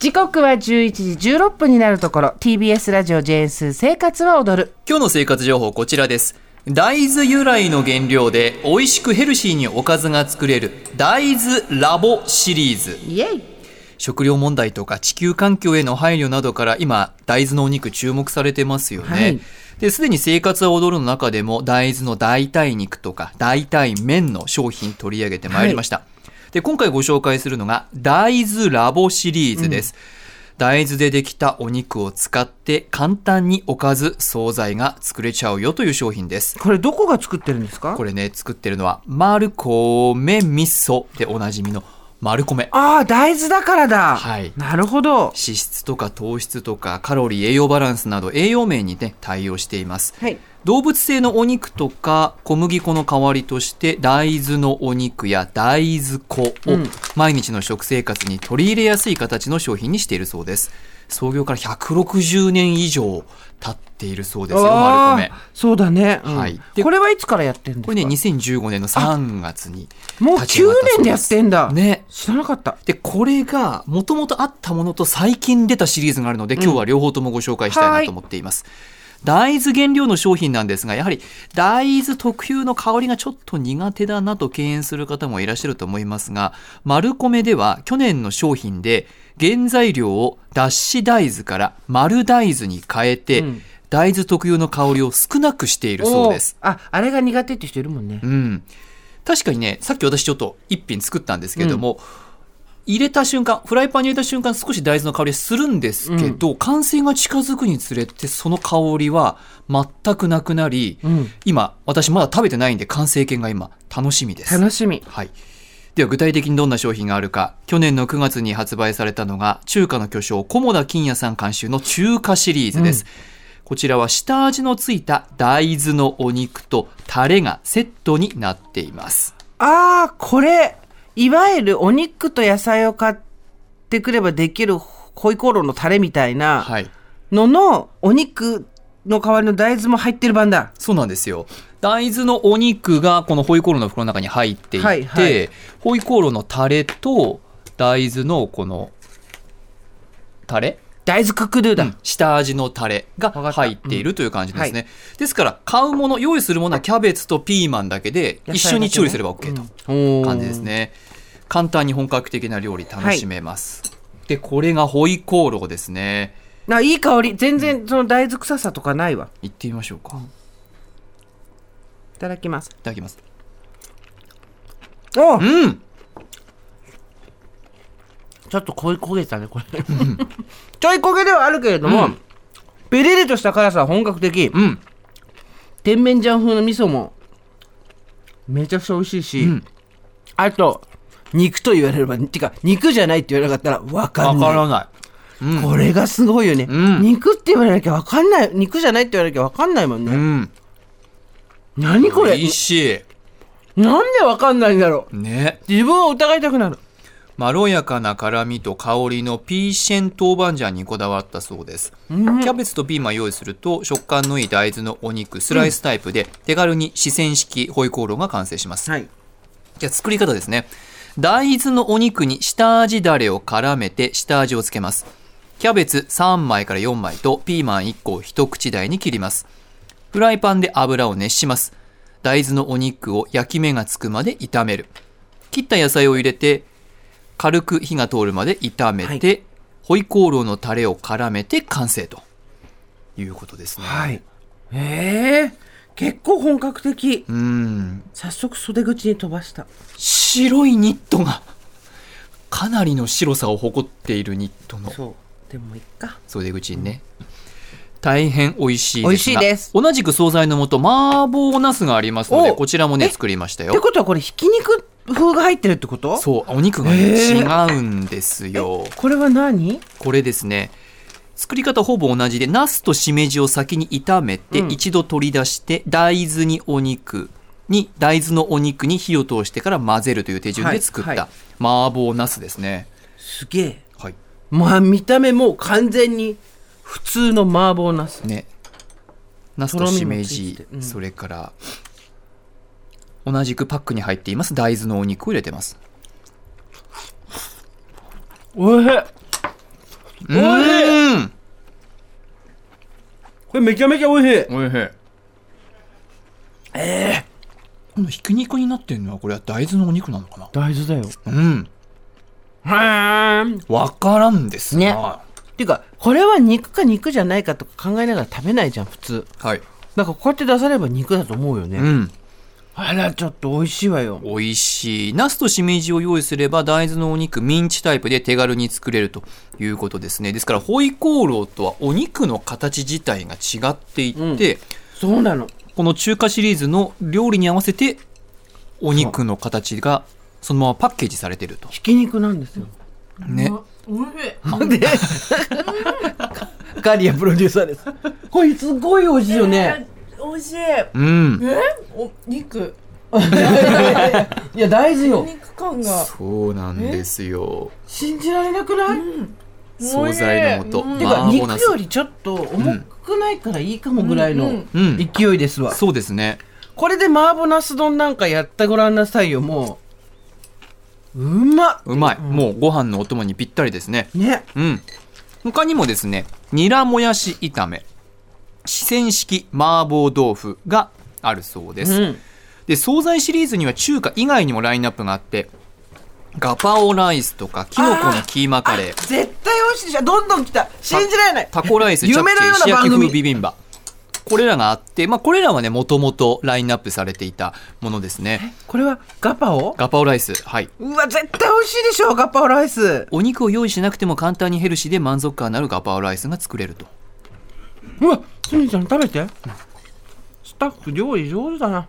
時刻は11時16分になるところ。TBS ラジオ JS 生活は踊る。今日の生活情報こちらです。大豆由来の原料で美味しくヘルシーにおかずが作れる大豆ラボシリーズ。イエイ。食料問題とか地球環境への配慮などから今大豆のお肉注目されてますよね、はい。ですでに生活は踊るの中でも大豆の代替肉とか代替麺の商品取り上げてまいりました、で今回ご紹介するのが大豆ラボシリーズです、大豆でできたお肉を使って簡単におかず惣菜が作れちゃうよという商品です。これどこが作ってるんですか？これね作ってるのはマルコメ味噌でおなじみのマルコメああ大豆だからだ。はい。なるほど。脂質とか糖質とかカロリー栄養バランスなど栄養面にね対応しています。はい。動物性のお肉とか小麦粉の代わりとして大豆のお肉や大豆粉をうん。毎日の食生活に取り入れやすい形の商品にしているそうです創業から160年以上経っているそうですよマあールコメそうだね、うん。はい。でこれはいつからやってるんですか？これね2015年の3月にもう9立ち上がったそう年でやってんだ。ね。知らなかった。でこれがもともとあったものと最近出たシリーズがあるので、今日は両方ともご紹介したいなと思っています。大豆原料の商品なんですがやはり大豆特有の香りがちょっと苦手だなと敬遠する方もいらっしゃると思いますがマルコメでは去年の商品で原材料を脱脂大豆から丸大豆に変えて、うん。大豆特有の香りを少なくしているそうです。ああれが苦手って人いるもんね。うん、確かにねさっき私ちょっと一品作ったんですけれども、入れた瞬間フライパンに入れた瞬間少し大豆の香りするんですけど、完成が近づくにつれてその香りは全くなくなり、うん。今私まだ食べてないんで完成形が今楽しみです。楽しみ。はい。では具体的にどんな商品があるか。去年の9月に発売されたのが中華の巨匠菰田金也さん監修の中華シリーズです、こちらは下味のついた大豆のお肉とタレがセットになっています。ああこれいわゆるお肉と野菜を買ってくればできるホイコーローのタレみたいなはい。ののお肉の代わりの大豆も入ってる版だそうなんですよ。大豆のお肉がこのホイコーローの袋の中に入っていて、はいはい。ホイコーローのタレと大豆のこのタレ大豆クックドゥだ、下味のタレが入っているという感じですね、うんですから買うもの用意するものはキャベツとピーマンだけで一緒に調理すれば OK と感じですね。簡単に本格的な料理楽しめます、でこれがホイコーローですね。ないい香り。全然その大豆臭さとかないわ。いってみましょうか、いいただきます。ただきます。おうんちょっと焦げ焦げたねこれ。ちょい焦げではあるけれども、うん。ペリリとした辛さは本格的。うん。甜麺醤風の味噌もめちゃくちゃ美味しいし、うん。あと肉と言われればてか肉じゃないって言われなかったら分かわんない。からない、うん。これがすごいよね、うん。肉って言われなきゃ分かんない。肉じゃないって言われなきゃ分かんないもんね、うん、何これ？美味しなんで分かんないんだろう。いね。自分を疑いたくなるまろやかな辛みと香りのピーシェン豆板醤にこだわったそうです、キャベツとピーマン用意すると食感のいい大豆のお肉スライスタイプで手軽に四川式ホイコーローが完成します、はい。じゃあ作り方ですね。大豆のお肉に下味だれを絡めて下味をつけます。キャベツ3枚から4枚とピーマン1個を一口大に切ります。フライパンで油を熱します。大豆のお肉を焼き目がつくまで炒める。切った野菜を入れて軽く火が通るまで炒めて、はホイコーローのタレを絡めて完成と。いうことですね、はい。ええ結構本格的。うん。早速袖口に飛ばした。白いニットがかなりの白さを誇っているニットの。そう。でもいっか。袖口にね、大変美味しいですが美味しいです。同じく惣菜のもと麻婆茄子がありますのでおこちらもねえ作りましたってよことはこれひき肉風が入ってるってこと？そうお肉がね、へ違うんですよ。これは何？これですね作り方ほぼ同じでナスとしめじを先に炒めて、うん。一度取り出して大豆にお肉に大豆のお肉に火を通してから混ぜるという手順で作った、はい。はい麻婆茄子ですね。すげえ。はい。まあ見た目もう完全に普通の麻婆ナスね。ナスとしめじて、うん。それから同じくパックに入っています。大豆のお肉を入れてます。おいしい。うーん。これめちゃめちゃ美味しい。おいしい。ええこのひき肉になってるのはこれは大豆のお肉なのかな？大豆だよ。うん。はー。ん。わからんですね。が、ていうか、これは肉か肉じゃないかとか考えながら食べないじゃん、普通。はい、なんかこうやって出されば肉だと思うよね。うんあら、ちょっと美味しいわよ。美味しい。ナスとしめじを用意すれば大豆のお肉ミンチタイプで手軽に作れるということですね。ですからホイコーローとはお肉の形自体が違っていて、そうなの。この中華シリーズの料理に合わせてお肉の形がそのままパッケージされてると。ひき肉なんですよ。ね。で、ガリアプロデューサーです。これすごい美味しいよね。美味しい。うん。お肉。いや、大豆よ。肉感が。そうなんですよ。信じられなくない、惣菜の素。てか、麻婆ナス肉よりちょっと重くないからいいかもぐらいのうん。勢いですわ。そうですね。これで麻婆ナス丼なんかやってごらんなさいよ、もう。うまっうまい。もうご飯のお供にぴったりですね。ね。うん。他にもですね、ニラもやし炒め、四川式麻婆豆腐があるそうです。うん。で、惣菜シリーズには中華以外にもラインナップがあって、ガパオライスとか、キノコのキーマカレー、絶対美味しいでしょ。どんどん来た。信じられない。タコライス、チャプチェ、石焼風ビビンバ。これらがあって、まあ、これらはね、もともとラインナップされていたものですね。これはガパオ？ガパオライス、はい。うわ、絶対美味しいでしょ、ガパオライス。お肉を用意しなくても簡単にヘルシーで満足感のあるガパオライスが作れると。うわ、すみちゃん食べて。スタッフ料理上手だな。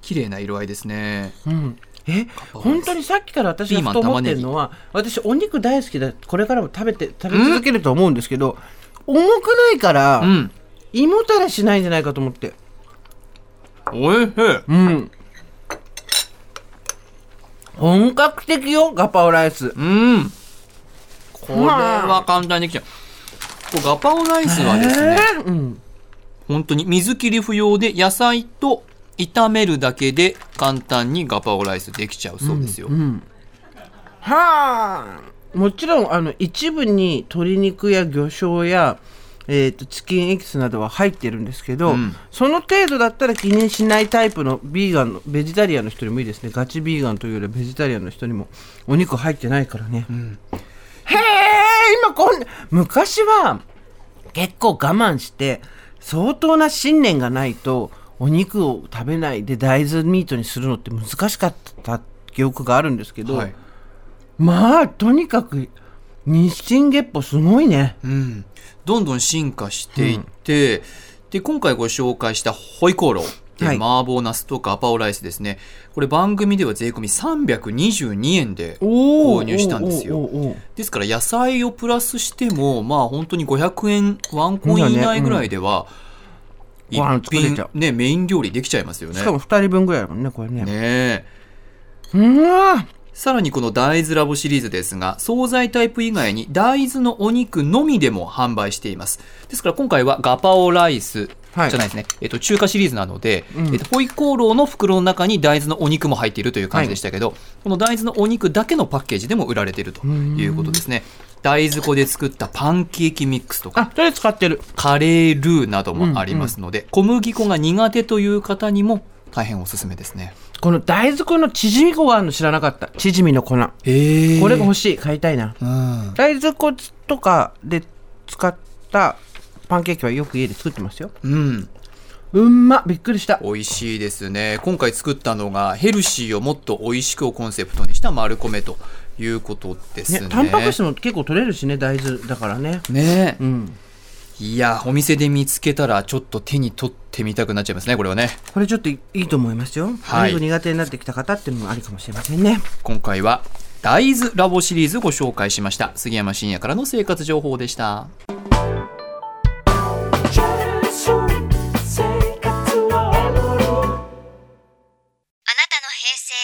綺麗な色合いですね。うん。え、本当にさっきから私がふと思ってるのは、私お肉大好きで、これからも食べて、食べ続けると思うんですけど、重くないから、うん。胃もたれしないんじゃないかと思って。おいしい。うん。本格的よ、ガパオライス。うん。これは簡単にできちゃう。ガパオライスはですね、えーうん。本当に水切り不要で野菜と炒めるだけで簡単にガパオライスできちゃうそうですよ。うん。はあ。もちろん、あの、一部に鶏肉や魚醤や、えー、とチキンエキスなどは入ってるんですけど、うんその程度だったら気にしないタイプのビーガンのベジタリアンの人にもいいですねガチビーガンというよりはベジタリアンの人にもお肉入ってないからね、へえ今こん昔は結構我慢して相当な信念がないとお肉を食べないで大豆ミートにするのって難しかった記憶があるんですけど、はい。まあとにかく日進月歩すごいねうん。どんどん進化していって、で、今回ご紹介したホイコーロー。ではい。麻婆ナスとガパオライスですね。これ番組では税込み322円で購購入したんですよ。ですから野菜をプラスしてもまあ本当に500円ワンコイン以内ぐらいでは一ご飯作れ品ねメイン料理できちゃいますよね。しかも2人分ぐらいだもんねこれね。ねえ。うわさらにこの大豆ラボシリーズですが惣菜タイプ以外に大豆のお肉のみでも販売しています。ですから今回はガパオライスじゃはいないですね、えっと、中華シリーズなので、うん。えっと、ホイコーローの袋の中に大豆のお肉も入っているという感じでしたけど、この大豆のお肉だけのパッケージでも売られているということですね。大豆粉で作ったパンケーキミックスとかあそれ使ってる。カレールーなどもありますので、小麦粉が苦手という方にも大変おすすめですね。この大豆粉のチヂミ粉があるの知らなかった。チヂミの粉。こへれが欲しい。買いたいな。うん、大豆粉とかで使ったパンケーキはよく家で作ってますようん、うんまびっくりした美味しいですね。今回作ったのがヘルシーをもっと美味しくをコンセプトにした丸米ということですね。ねタンパク質も結構取れるしね大豆だからねねうんいや、お店で見つけたらちょっと手に取ってみたくなっちゃいますね、これはね。これちょっといいと思いますよ、はい苦手になってきた方っていうのもありかもしれませんね今回は大豆ラボシリーズご紹介しました。杉山真也からの生活情報でした。